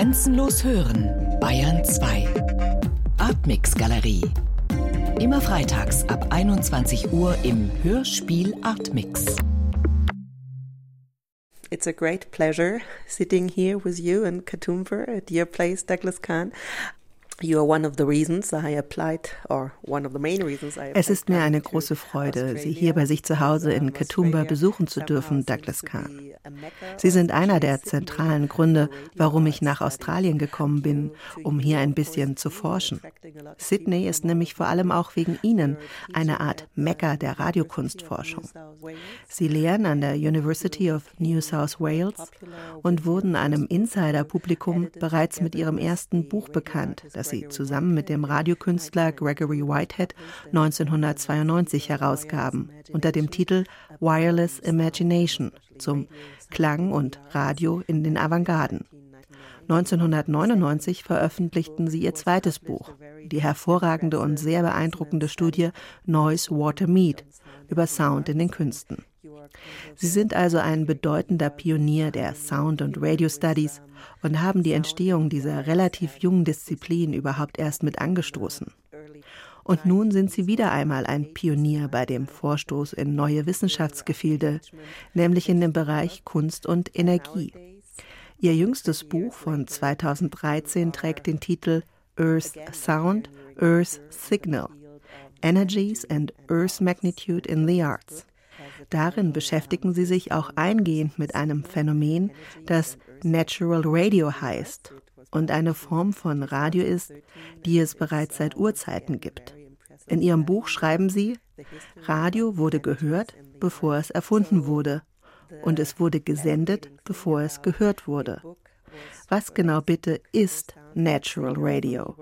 Grenzenlos hören, Bayern 2. Artmix Galerie. Immer freitags ab 21 Uhr im Hörspiel Artmix. It's a great pleasure sitting here with you in Katoomber, a dear place, Douglas Khan. Es ist mir eine große Freude, Sie hier bei sich zu Hause in Katoomba besuchen zu dürfen, Douglas Kahn. Sie sind einer der zentralen Gründe, warum ich nach Australien gekommen bin, um hier ein bisschen zu forschen. Sydney ist nämlich vor allem auch wegen Ihnen eine Art Mekka der Radiokunstforschung. Sie lehren an der University of New South Wales und wurden einem Insider-Publikum bereits mit ihrem ersten Buch bekannt, das sie zusammen mit dem Radiokünstler Gregory Whitehead 1992 herausgaben, unter dem Titel Wireless Imagination zum Klang und Radio in den Avantgarden. 1999 veröffentlichten sie ihr zweites Buch, die hervorragende und sehr beeindruckende Studie Noise Water Meat über Sound in den Künsten. Sie sind also ein bedeutender Pionier der Sound- und Radio Studies und haben die Entstehung dieser relativ jungen Disziplin überhaupt erst mit angestoßen. Und nun sind sie wieder einmal ein Pionier bei dem Vorstoß in neue Wissenschaftsgefilde, nämlich in dem Bereich Kunst und Energie. Ihr jüngstes Buch von 2013 trägt den Titel Earth Sound, Earth Signal Energies and Earth Magnitude in the Arts. Darin beschäftigen sie sich auch eingehend mit einem Phänomen, das Natural Radio heißt und eine Form von Radio ist, die es bereits seit Urzeiten gibt. In ihrem Buch schreiben sie, Radio wurde gehört, bevor es erfunden wurde, und es wurde gesendet, bevor es gehört wurde. Was genau bitte ist Natural Radio?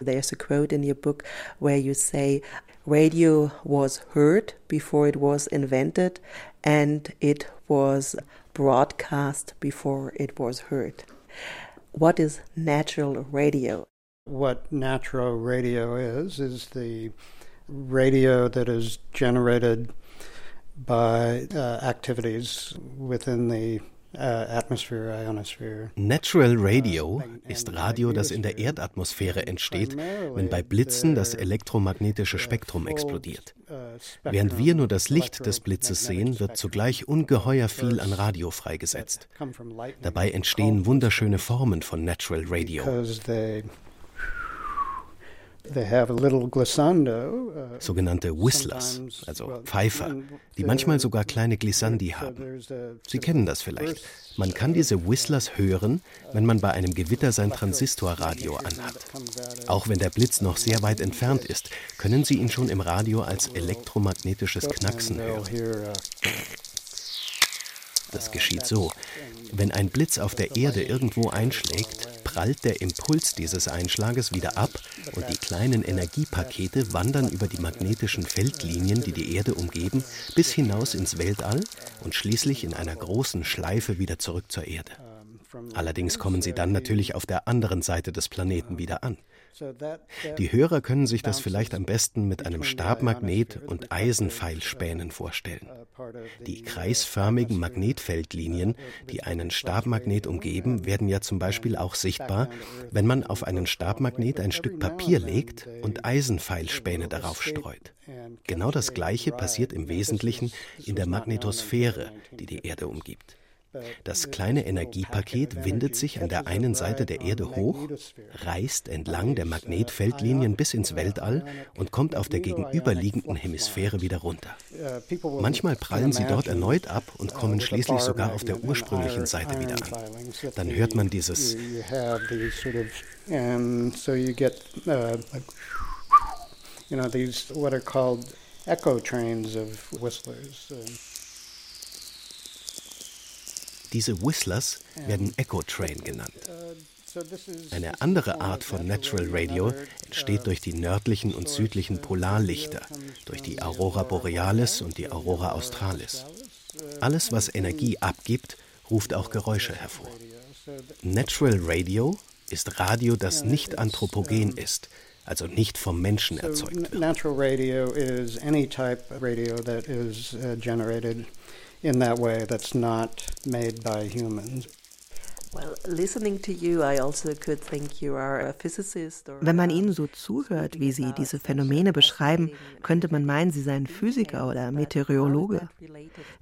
There's a quote in your book where you say, Radio was heard before it was invented, and it was broadcast before it was heard. What is natural radio? What natural radio is, is the radio that is generated by uh, activities within the Natural Radio ist Radio, das in der Erdatmosphäre entsteht, wenn bei Blitzen das elektromagnetische Spektrum explodiert. Während wir nur das Licht des Blitzes sehen, wird zugleich ungeheuer viel an Radio freigesetzt. Dabei entstehen wunderschöne Formen von Natural Radio. Uh, Sogenannte Whistlers, also Pfeifer, die manchmal sogar kleine Glissandi haben. Sie kennen das vielleicht. Man kann diese Whistlers hören, wenn man bei einem Gewitter sein Transistorradio anhat. Auch wenn der Blitz noch sehr weit entfernt ist, können Sie ihn schon im Radio als elektromagnetisches Knacksen hören. Das geschieht so. Wenn ein Blitz auf der Erde irgendwo einschlägt, prallt der Impuls dieses Einschlages wieder ab und die kleinen Energiepakete wandern über die magnetischen Feldlinien, die die Erde umgeben, bis hinaus ins Weltall und schließlich in einer großen Schleife wieder zurück zur Erde. Allerdings kommen sie dann natürlich auf der anderen Seite des Planeten wieder an. Die Hörer können sich das vielleicht am besten mit einem Stabmagnet und Eisenpfeilspänen vorstellen. Die kreisförmigen Magnetfeldlinien, die einen Stabmagnet umgeben, werden ja zum Beispiel auch sichtbar, wenn man auf einen Stabmagnet ein Stück Papier legt und Eisenpfeilspäne darauf streut. Genau das Gleiche passiert im Wesentlichen in der Magnetosphäre, die die Erde umgibt. Das kleine Energiepaket windet sich an der einen Seite der Erde hoch, reist entlang der Magnetfeldlinien bis ins Weltall und kommt auf der gegenüberliegenden Hemisphäre wieder runter. Manchmal prallen sie dort erneut ab und kommen schließlich sogar auf der ursprünglichen Seite wieder an. Dann hört man dieses you know, these what are called echo trains of whistlers. Diese Whistlers werden Echo Train genannt. Eine andere Art von Natural Radio entsteht durch die nördlichen und südlichen Polarlichter, durch die Aurora Borealis und die Aurora Australis. Alles, was Energie abgibt, ruft auch Geräusche hervor. Natural Radio ist Radio, das nicht anthropogen ist, also nicht vom Menschen erzeugt wird. Natural radio is any type radio that is uh, generated in that way that's not made by humans. Also Wenn man Ihnen so zuhört, wie Sie diese Phänomene beschreiben, könnte man meinen, Sie seien Physiker oder Meteorologe.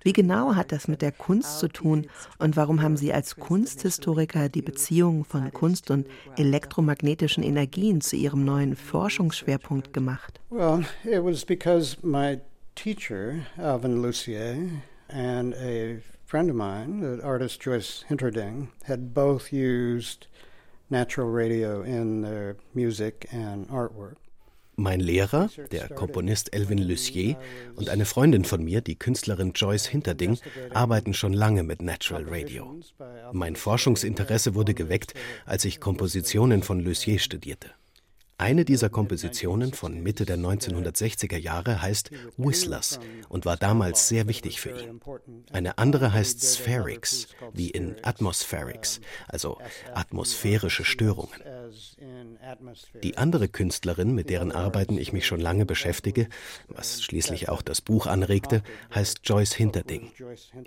Wie genau hat das mit der Kunst zu tun und warum haben Sie als Kunsthistoriker die Beziehung von Kunst und elektromagnetischen Energien zu Ihrem neuen Forschungsschwerpunkt gemacht? Well, it was because my teacher, Alvin Lucier, and a friend of mine, the artist Joyce Hinterding, had both used natural radio in their music and artwork. Mein Lehrer, der Komponist Elvin Lucier, und eine Freundin von mir, die Künstlerin Joyce Hinterding, arbeiten schon lange mit Natural Radio. Mein Forschungsinteresse wurde geweckt, als ich Kompositionen von Lucier studierte. Eine dieser Kompositionen von Mitte der 1960er Jahre heißt Whistlers und war damals sehr wichtig für ihn. Eine andere heißt Spherics, wie in Atmospherics, also atmosphärische Störungen. Die andere Künstlerin, mit deren Arbeiten ich mich schon lange beschäftige, was schließlich auch das Buch anregte, heißt Joyce Hinterding.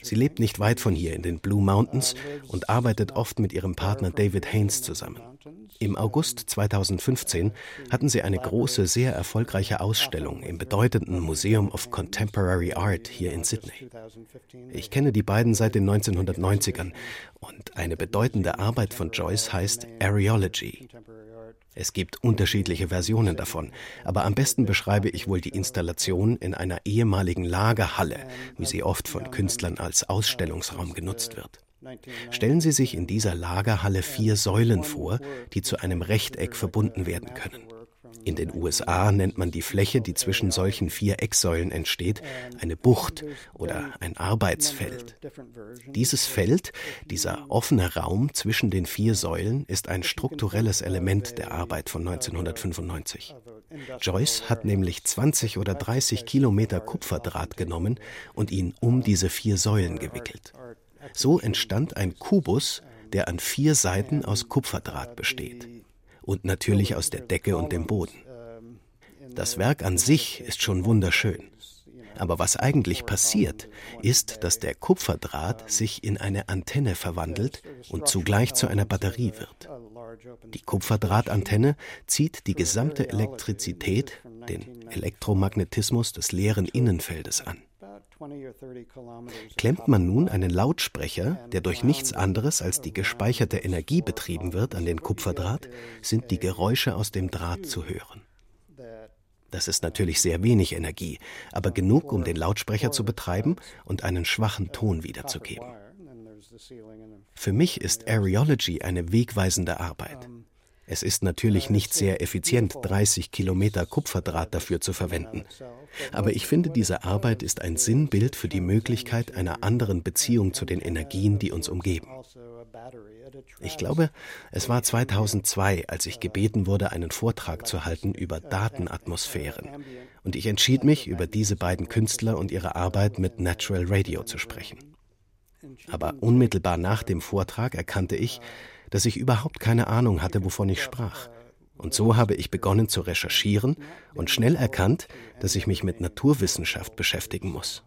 Sie lebt nicht weit von hier in den Blue Mountains und arbeitet oft mit ihrem Partner David Haynes zusammen. Im August 2015 hatten sie eine große, sehr erfolgreiche Ausstellung im bedeutenden Museum of Contemporary Art hier in Sydney. Ich kenne die beiden seit den 1990ern und eine bedeutende Arbeit von Joyce heißt Areology. Es gibt unterschiedliche Versionen davon, aber am besten beschreibe ich wohl die Installation in einer ehemaligen Lagerhalle, wie sie oft von Künstlern als Ausstellungsraum genutzt wird. Stellen Sie sich in dieser Lagerhalle vier Säulen vor, die zu einem Rechteck verbunden werden können. In den USA nennt man die Fläche, die zwischen solchen vier Ecksäulen entsteht, eine Bucht oder ein Arbeitsfeld. Dieses Feld, dieser offene Raum zwischen den vier Säulen, ist ein strukturelles Element der Arbeit von 1995. Joyce hat nämlich 20 oder 30 Kilometer Kupferdraht genommen und ihn um diese vier Säulen gewickelt. So entstand ein Kubus, der an vier Seiten aus Kupferdraht besteht und natürlich aus der Decke und dem Boden. Das Werk an sich ist schon wunderschön. Aber was eigentlich passiert, ist, dass der Kupferdraht sich in eine Antenne verwandelt und zugleich zu einer Batterie wird. Die Kupferdrahtantenne zieht die gesamte Elektrizität, den Elektromagnetismus des leeren Innenfeldes an. Klemmt man nun einen Lautsprecher, der durch nichts anderes als die gespeicherte Energie betrieben wird, an den Kupferdraht, sind die Geräusche aus dem Draht zu hören. Das ist natürlich sehr wenig Energie, aber genug, um den Lautsprecher zu betreiben und einen schwachen Ton wiederzugeben. Für mich ist Areology eine wegweisende Arbeit. Es ist natürlich nicht sehr effizient, 30 Kilometer Kupferdraht dafür zu verwenden. Aber ich finde, diese Arbeit ist ein Sinnbild für die Möglichkeit einer anderen Beziehung zu den Energien, die uns umgeben. Ich glaube, es war 2002, als ich gebeten wurde, einen Vortrag zu halten über Datenatmosphären. Und ich entschied mich, über diese beiden Künstler und ihre Arbeit mit Natural Radio zu sprechen. Aber unmittelbar nach dem Vortrag erkannte ich, dass ich überhaupt keine Ahnung hatte, wovon ich sprach. Und so habe ich begonnen zu recherchieren und schnell erkannt, dass ich mich mit Naturwissenschaft beschäftigen muss.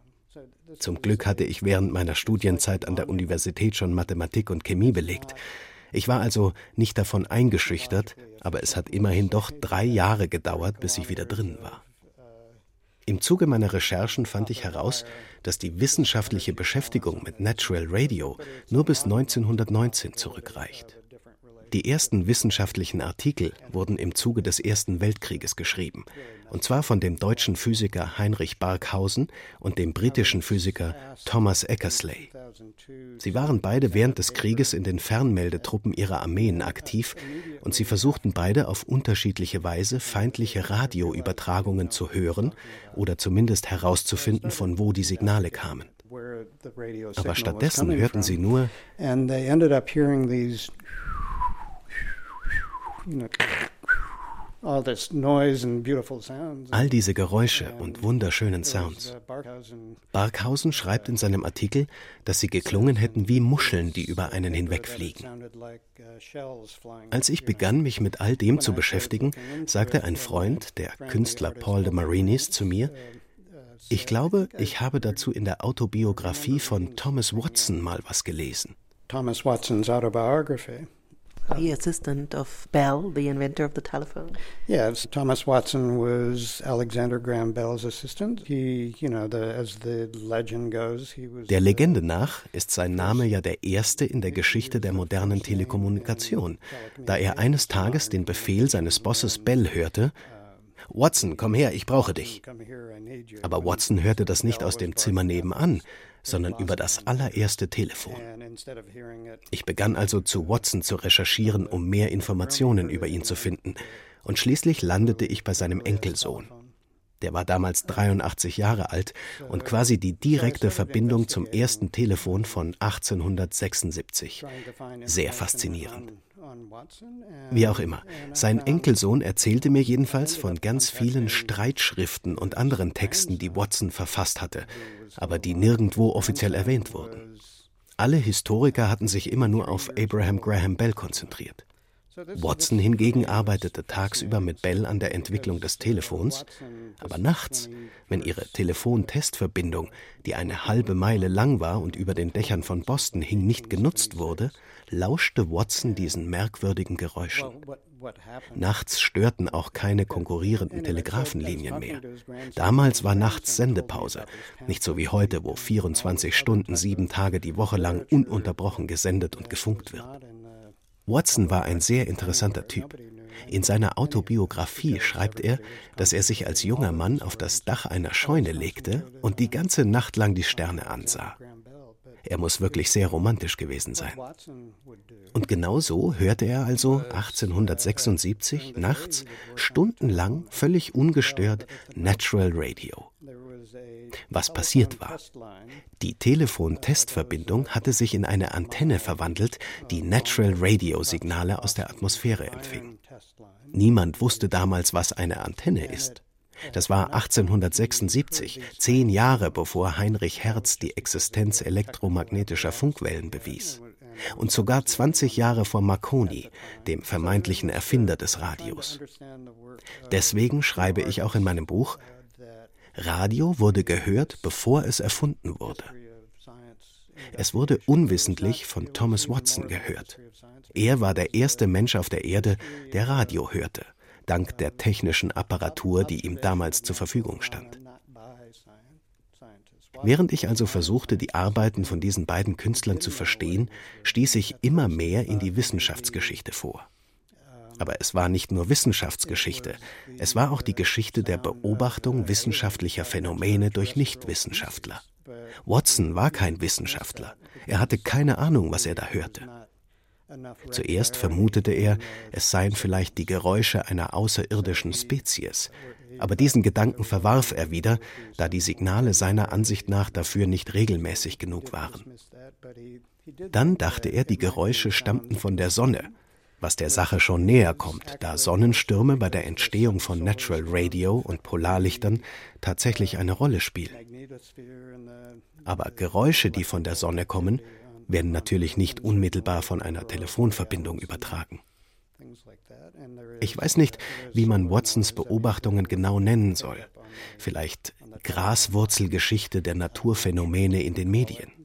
Zum Glück hatte ich während meiner Studienzeit an der Universität schon Mathematik und Chemie belegt. Ich war also nicht davon eingeschüchtert, aber es hat immerhin doch drei Jahre gedauert, bis ich wieder drin war. Im Zuge meiner Recherchen fand ich heraus, dass die wissenschaftliche Beschäftigung mit Natural Radio nur bis 1919 zurückreicht. Die ersten wissenschaftlichen Artikel wurden im Zuge des Ersten Weltkrieges geschrieben, und zwar von dem deutschen Physiker Heinrich Barkhausen und dem britischen Physiker Thomas Eckersley. Sie waren beide während des Krieges in den Fernmeldetruppen ihrer Armeen aktiv und sie versuchten beide auf unterschiedliche Weise feindliche Radioübertragungen zu hören oder zumindest herauszufinden, von wo die Signale kamen. Aber stattdessen hörten sie nur All diese Geräusche und wunderschönen Sounds. Barkhausen schreibt in seinem Artikel, dass sie geklungen hätten wie Muscheln, die über einen hinwegfliegen. Als ich begann, mich mit all dem zu beschäftigen, sagte ein Freund, der Künstler Paul de Marinis, zu mir, ich glaube, ich habe dazu in der Autobiografie von Thomas Watson mal was gelesen. Thomas Watson's autobiography. The assistant of Bell, the inventor of the telephone. Yes, Thomas Watson was Alexander Graham Bell's assistant. He, you know, the, as the legend goes, he was. Der Legende nach ist sein Name ja der erste in der Geschichte der modernen Telekommunikation, da er eines Tages den Befehl seines Bosses Bell hörte, Watson, komm her, ich brauche dich. Aber Watson hörte das nicht aus dem Zimmer nebenan, sondern über das allererste Telefon. Ich begann also zu Watson zu recherchieren, um mehr Informationen über ihn zu finden, und schließlich landete ich bei seinem Enkelsohn. Der war damals 83 Jahre alt und quasi die direkte Verbindung zum ersten Telefon von 1876. Sehr faszinierend. Wie auch immer, sein Enkelsohn erzählte mir jedenfalls von ganz vielen Streitschriften und anderen Texten, die Watson verfasst hatte, aber die nirgendwo offiziell erwähnt wurden. Alle Historiker hatten sich immer nur auf Abraham Graham Bell konzentriert. Watson hingegen arbeitete tagsüber mit Bell an der Entwicklung des Telefons, aber nachts, wenn ihre Telefontestverbindung, die eine halbe Meile lang war und über den Dächern von Boston hing, nicht genutzt wurde, lauschte Watson diesen merkwürdigen Geräuschen. Nachts störten auch keine konkurrierenden Telegrafenlinien mehr. Damals war nachts Sendepause, nicht so wie heute, wo 24 Stunden, sieben Tage die Woche lang ununterbrochen gesendet und gefunkt wird. Watson war ein sehr interessanter Typ. In seiner Autobiografie schreibt er, dass er sich als junger Mann auf das Dach einer Scheune legte und die ganze Nacht lang die Sterne ansah. Er muss wirklich sehr romantisch gewesen sein. Und genau so hörte er also 1876 nachts stundenlang völlig ungestört Natural Radio. Was passiert war, die Telefontestverbindung hatte sich in eine Antenne verwandelt, die Natural Radio Signale aus der Atmosphäre empfing. Niemand wusste damals, was eine Antenne ist. Das war 1876, zehn Jahre bevor Heinrich Hertz die Existenz elektromagnetischer Funkwellen bewies. Und sogar 20 Jahre vor Marconi, dem vermeintlichen Erfinder des Radios. Deswegen schreibe ich auch in meinem Buch, Radio wurde gehört, bevor es erfunden wurde. Es wurde unwissentlich von Thomas Watson gehört. Er war der erste Mensch auf der Erde, der Radio hörte, dank der technischen Apparatur, die ihm damals zur Verfügung stand. Während ich also versuchte, die Arbeiten von diesen beiden Künstlern zu verstehen, stieß ich immer mehr in die Wissenschaftsgeschichte vor. Aber es war nicht nur Wissenschaftsgeschichte, es war auch die Geschichte der Beobachtung wissenschaftlicher Phänomene durch Nichtwissenschaftler. Watson war kein Wissenschaftler, er hatte keine Ahnung, was er da hörte. Zuerst vermutete er, es seien vielleicht die Geräusche einer außerirdischen Spezies, aber diesen Gedanken verwarf er wieder, da die Signale seiner Ansicht nach dafür nicht regelmäßig genug waren. Dann dachte er, die Geräusche stammten von der Sonne, was der Sache schon näher kommt, da Sonnenstürme bei der Entstehung von Natural Radio und Polarlichtern tatsächlich eine Rolle spielen. Aber Geräusche, die von der Sonne kommen, werden natürlich nicht unmittelbar von einer Telefonverbindung übertragen. Ich weiß nicht, wie man Watsons Beobachtungen genau nennen soll. Vielleicht Graswurzelgeschichte der Naturphänomene in den Medien.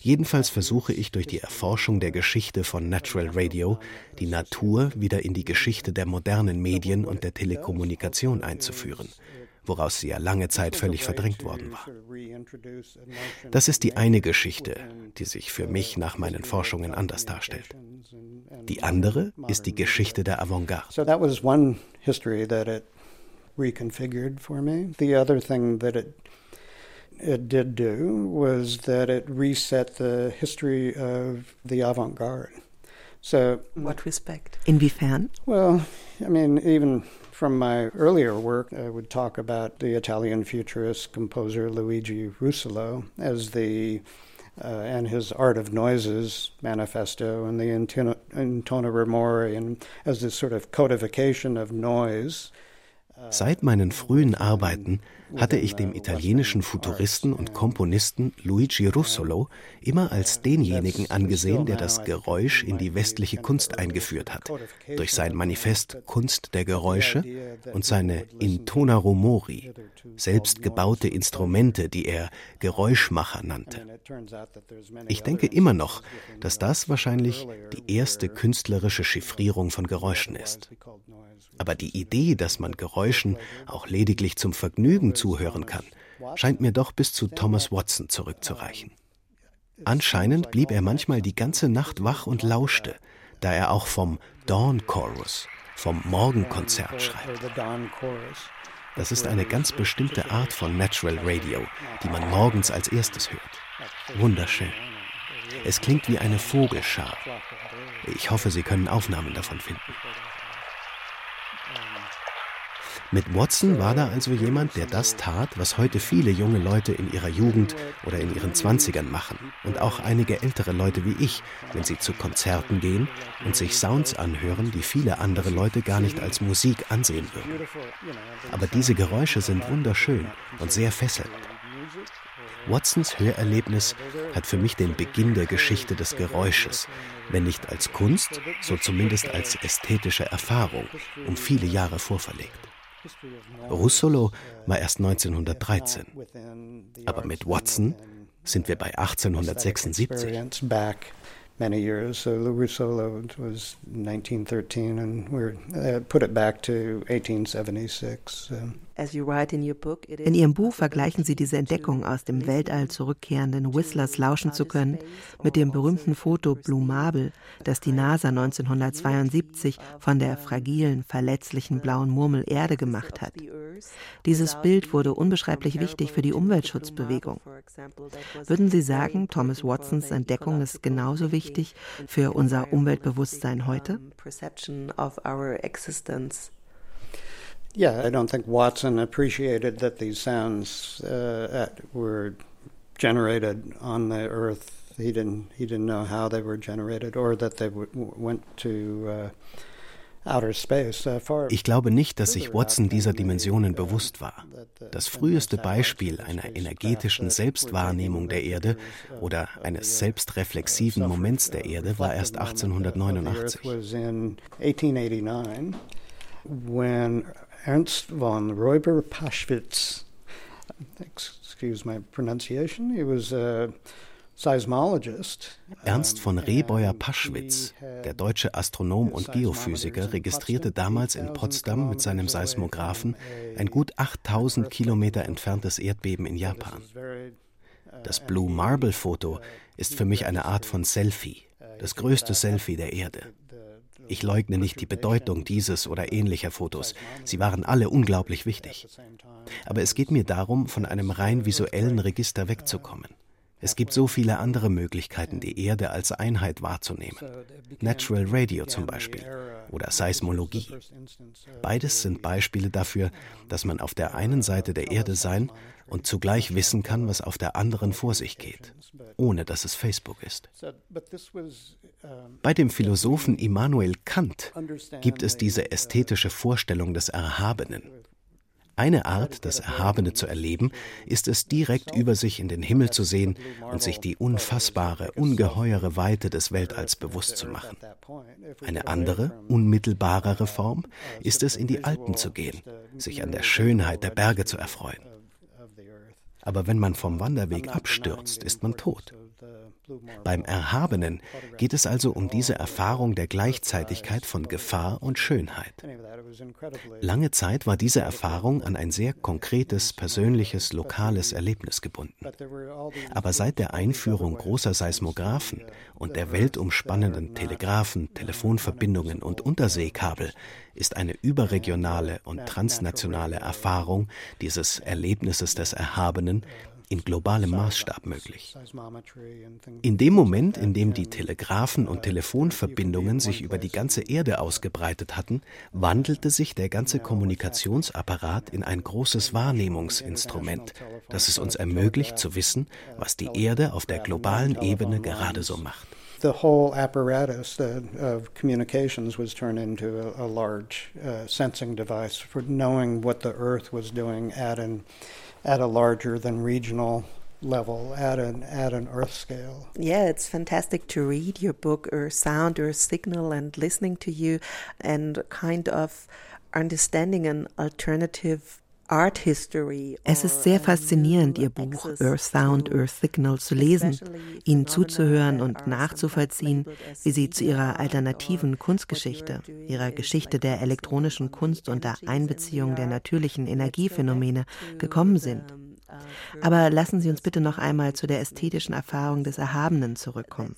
Jedenfalls versuche ich durch die Erforschung der Geschichte von Natural Radio die Natur wieder in die Geschichte der modernen Medien und der Telekommunikation einzuführen, woraus sie ja lange Zeit völlig verdrängt worden war. Das ist die eine Geschichte, die sich für mich nach meinen Forschungen anders darstellt. Die andere ist die Geschichte der Avantgarde. reconfigured it it did do was that it reset the history of the avant garde. So, what respect? Inwiefern? Well, I mean, even from my earlier work, I would talk about the Italian futurist composer Luigi Russolo as the uh, and his Art of Noises manifesto and the Intona Remore and as this sort of codification of noise Seit meinen frühen Arbeiten hatte ich dem italienischen Futuristen und Komponisten Luigi Russolo immer als denjenigen angesehen, der das Geräusch in die westliche Kunst eingeführt hat, durch sein Manifest Kunst der Geräusche und seine Intona Rumori, selbst gebaute Instrumente, die er Geräuschmacher nannte. Ich denke immer noch, dass das wahrscheinlich die erste künstlerische Chiffrierung von Geräuschen ist. Aber die Idee, dass man Geräuschen auch lediglich zum Vergnügen zuhören kann, scheint mir doch bis zu Thomas Watson zurückzureichen. Anscheinend blieb er manchmal die ganze Nacht wach und lauschte, da er auch vom Dawn Chorus, vom Morgenkonzert schreibt. Das ist eine ganz bestimmte Art von Natural Radio, die man morgens als erstes hört. Wunderschön. Es klingt wie eine Vogelschar. Ich hoffe, Sie können Aufnahmen davon finden. Mit Watson war da also jemand, der das tat, was heute viele junge Leute in ihrer Jugend oder in ihren Zwanzigern machen und auch einige ältere Leute wie ich, wenn sie zu Konzerten gehen und sich Sounds anhören, die viele andere Leute gar nicht als Musik ansehen würden. Aber diese Geräusche sind wunderschön und sehr fesselnd. Watsons Hörerlebnis hat für mich den Beginn der Geschichte des Geräusches, wenn nicht als Kunst, so zumindest als ästhetische Erfahrung, um viele Jahre vorverlegt. Russolo war erst 1913. Aber mit Watson sind wir bei 1876 many years. So Russolo was 1913, and we uh, put it back to 1876. In Ihrem Buch vergleichen Sie diese Entdeckung, aus dem Weltall zurückkehrenden Whistlers lauschen zu können, mit dem berühmten Foto Blue Marble, das die NASA 1972 von der fragilen, verletzlichen blauen Murmel Erde gemacht hat. Dieses Bild wurde unbeschreiblich wichtig für die Umweltschutzbewegung. Würden Sie sagen, Thomas Watsons Entdeckung ist genauso wichtig für unser Umweltbewusstsein heute? Yeah, I don't think Watson appreciated that these sounds uh, were generated on the Earth. He didn't. He didn't know how they were generated, or that they went to uh, Uh, ich glaube nicht, dass sich Watson dieser Dimensionen bewusst war. Das früheste Beispiel einer energetischen Selbstwahrnehmung der Erde oder eines selbstreflexiven Moments der Erde war erst 1889. Ernst von Räuber-Paschwitz, excuse my pronunciation, he was a Ernst von Rehbeuer-Paschwitz, der deutsche Astronom und Geophysiker, registrierte damals in Potsdam mit seinem Seismographen ein gut 8000 Kilometer entferntes Erdbeben in Japan. Das Blue Marble Foto ist für mich eine Art von Selfie, das größte Selfie der Erde. Ich leugne nicht die Bedeutung dieses oder ähnlicher Fotos. Sie waren alle unglaublich wichtig. Aber es geht mir darum, von einem rein visuellen Register wegzukommen. Es gibt so viele andere Möglichkeiten, die Erde als Einheit wahrzunehmen. Natural Radio zum Beispiel oder Seismologie. Beides sind Beispiele dafür, dass man auf der einen Seite der Erde sein und zugleich wissen kann, was auf der anderen vor sich geht, ohne dass es Facebook ist. Bei dem Philosophen Immanuel Kant gibt es diese ästhetische Vorstellung des Erhabenen. Eine Art, das Erhabene zu erleben, ist es direkt über sich in den Himmel zu sehen und sich die unfassbare, ungeheure Weite des Weltalls bewusst zu machen. Eine andere, unmittelbarere Form ist es, in die Alpen zu gehen, sich an der Schönheit der Berge zu erfreuen. Aber wenn man vom Wanderweg abstürzt, ist man tot. Beim Erhabenen geht es also um diese Erfahrung der Gleichzeitigkeit von Gefahr und Schönheit. Lange Zeit war diese Erfahrung an ein sehr konkretes, persönliches, lokales Erlebnis gebunden. Aber seit der Einführung großer Seismographen und der weltumspannenden Telegraphen, Telefonverbindungen und Unterseekabel ist eine überregionale und transnationale Erfahrung dieses Erlebnisses des Erhabenen in globalem Maßstab möglich. In dem Moment, in dem die Telegraphen- und Telefonverbindungen sich über die ganze Erde ausgebreitet hatten, wandelte sich der ganze Kommunikationsapparat in ein großes Wahrnehmungsinstrument, das es uns ermöglicht zu wissen, was die Erde auf der globalen Ebene gerade so macht. The whole apparatus of communications was turned into a, a large uh, sensing device for knowing what the Earth was doing at an at a larger than regional level at an at an earth scale. Yeah, it's fantastic to read your book or Sound, Earth Signal and listening to you and kind of understanding an alternative Es ist sehr faszinierend, Ihr Buch Earth Sound, Earth Signal zu lesen, Ihnen zuzuhören und nachzuvollziehen, wie Sie zu Ihrer alternativen Kunstgeschichte, Ihrer Geschichte der elektronischen Kunst und der Einbeziehung der natürlichen Energiephänomene gekommen sind. Aber lassen Sie uns bitte noch einmal zu der ästhetischen Erfahrung des Erhabenen zurückkommen.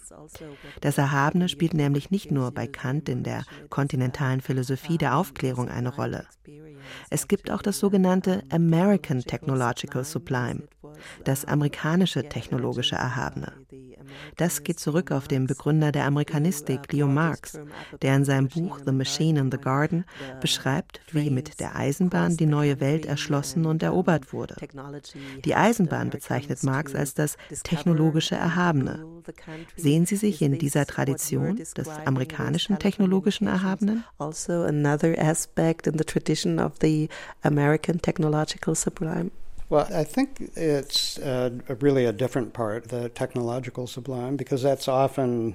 Das Erhabene spielt nämlich nicht nur bei Kant in der kontinentalen Philosophie der Aufklärung eine Rolle. Es gibt auch das sogenannte American Technological Sublime, das amerikanische technologische Erhabene. Das geht zurück auf den Begründer der Amerikanistik, Leo Marx, der in seinem Buch The Machine in the Garden beschreibt, wie mit der Eisenbahn die neue Welt erschlossen und erobert wurde. Die Eisenbahn bezeichnet Marx als das technologische Erhabene. Sehen Sie sich in dieser Tradition des amerikanischen technologischen Erhabenen? Also another aspect in the tradition of the American technological sublime. Well, I think it's uh, really a different part, the technological sublime, because that's often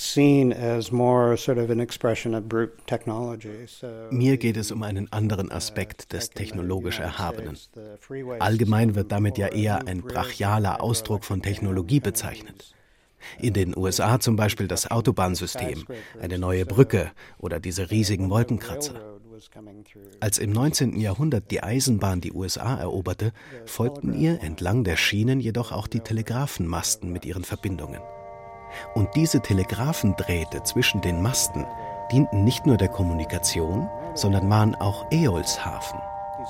seen as more sort of an expression of brute technology. So Mir geht es um einen anderen Aspekt des technologisch Erhabenen. Allgemein wird damit ja eher ein brachialer Ausdruck von Technologie bezeichnet. In den USA zum Beispiel das Autobahnsystem, eine neue Brücke oder diese riesigen Wolkenkratzer. Als im 19. Jahrhundert die Eisenbahn die USA eroberte, folgten ihr entlang der Schienen jedoch auch die Telegrafenmasten mit ihren Verbindungen. Und diese Telegrafendrähte zwischen den Masten dienten nicht nur der Kommunikation, sondern waren auch Äolsharfen,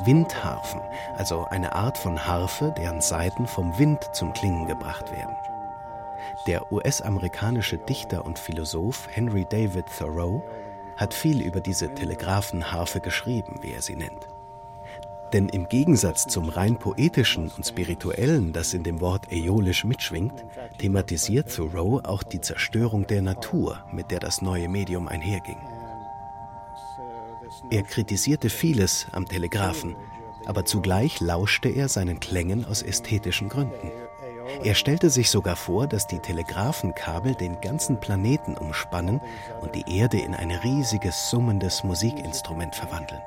Windharfen, also eine Art von Harfe, deren Saiten vom Wind zum Klingen gebracht werden. Der US-amerikanische Dichter und Philosoph Henry David Thoreau hat viel über diese Telegrafenharfe geschrieben, wie er sie nennt. Denn im Gegensatz zum rein poetischen und spirituellen, das in dem Wort äolisch mitschwingt, thematisiert Thoreau auch die Zerstörung der Natur, mit der das neue Medium einherging. Er kritisierte vieles am Telegraphen, aber zugleich lauschte er seinen Klängen aus ästhetischen Gründen. Er stellte sich sogar vor, dass die Telegrafenkabel den ganzen Planeten umspannen und die Erde in ein riesiges summendes Musikinstrument verwandeln.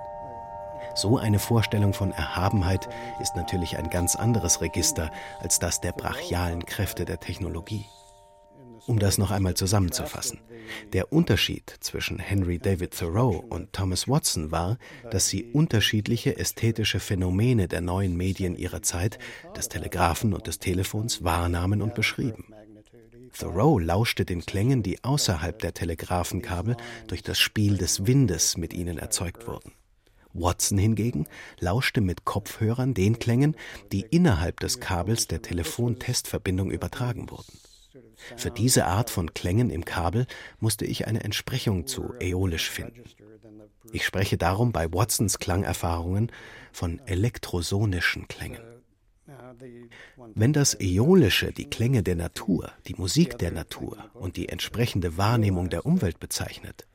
So eine Vorstellung von Erhabenheit ist natürlich ein ganz anderes Register als das der brachialen Kräfte der Technologie. Um das noch einmal zusammenzufassen. Der Unterschied zwischen Henry David Thoreau und Thomas Watson war, dass sie unterschiedliche ästhetische Phänomene der neuen Medien ihrer Zeit, des Telegraphen und des Telefons, wahrnahmen und beschrieben. Thoreau lauschte den Klängen, die außerhalb der Telegraphenkabel durch das Spiel des Windes mit ihnen erzeugt wurden. Watson hingegen lauschte mit Kopfhörern den Klängen, die innerhalb des Kabels der Telefontestverbindung übertragen wurden. Für diese Art von Klängen im Kabel musste ich eine Entsprechung zu äolisch finden. Ich spreche darum bei Watsons Klangerfahrungen von elektrosonischen Klängen. Wenn das Äolische die Klänge der Natur, die Musik der Natur und die entsprechende Wahrnehmung der Umwelt bezeichnet,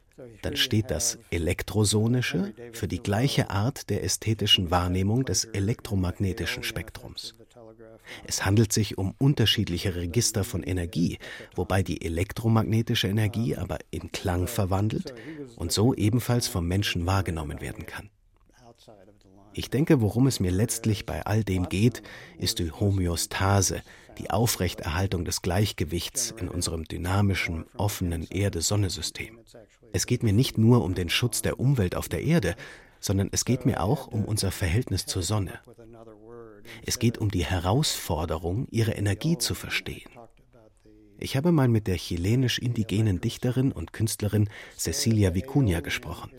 dann steht das Elektrosonische für die gleiche Art der ästhetischen Wahrnehmung des elektromagnetischen Spektrums. Es handelt sich um unterschiedliche Register von Energie, wobei die elektromagnetische Energie aber in Klang verwandelt und so ebenfalls vom Menschen wahrgenommen werden kann. Ich denke, worum es mir letztlich bei all dem geht, ist die Homöostase, die Aufrechterhaltung des Gleichgewichts in unserem dynamischen, offenen Erde-Sonne-System. Es geht mir nicht nur um den Schutz der Umwelt auf der Erde, sondern es geht mir auch um unser Verhältnis zur Sonne. Es geht um die Herausforderung, ihre Energie zu verstehen. Ich habe mal mit der chilenisch-indigenen Dichterin und Künstlerin Cecilia Vicuña gesprochen.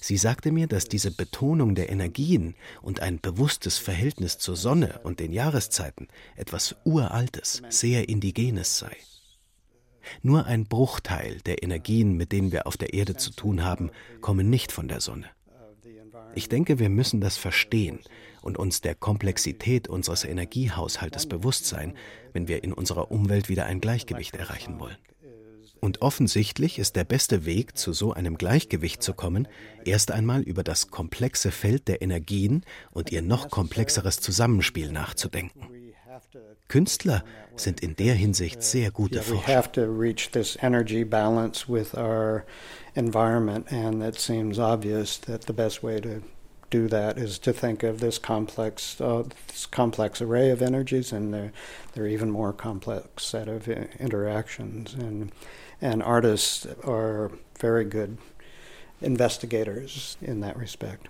Sie sagte mir, dass diese Betonung der Energien und ein bewusstes Verhältnis zur Sonne und den Jahreszeiten etwas Uraltes, sehr Indigenes sei. Nur ein Bruchteil der Energien, mit denen wir auf der Erde zu tun haben, kommen nicht von der Sonne. Ich denke, wir müssen das verstehen und uns der Komplexität unseres Energiehaushaltes bewusst sein, wenn wir in unserer Umwelt wieder ein Gleichgewicht erreichen wollen. Und offensichtlich ist der beste Weg, zu so einem Gleichgewicht zu kommen, erst einmal über das komplexe Feld der Energien und ihr noch komplexeres Zusammenspiel nachzudenken. Künstler sind in der Hinsicht sehr gute Forscher. To reach this energy balance with our environment and it seems obvious that the best way to do that is to think of this complex uh, this complex array of energies and there there are even more complex set of interactions and and artists are very good investigators in that respect.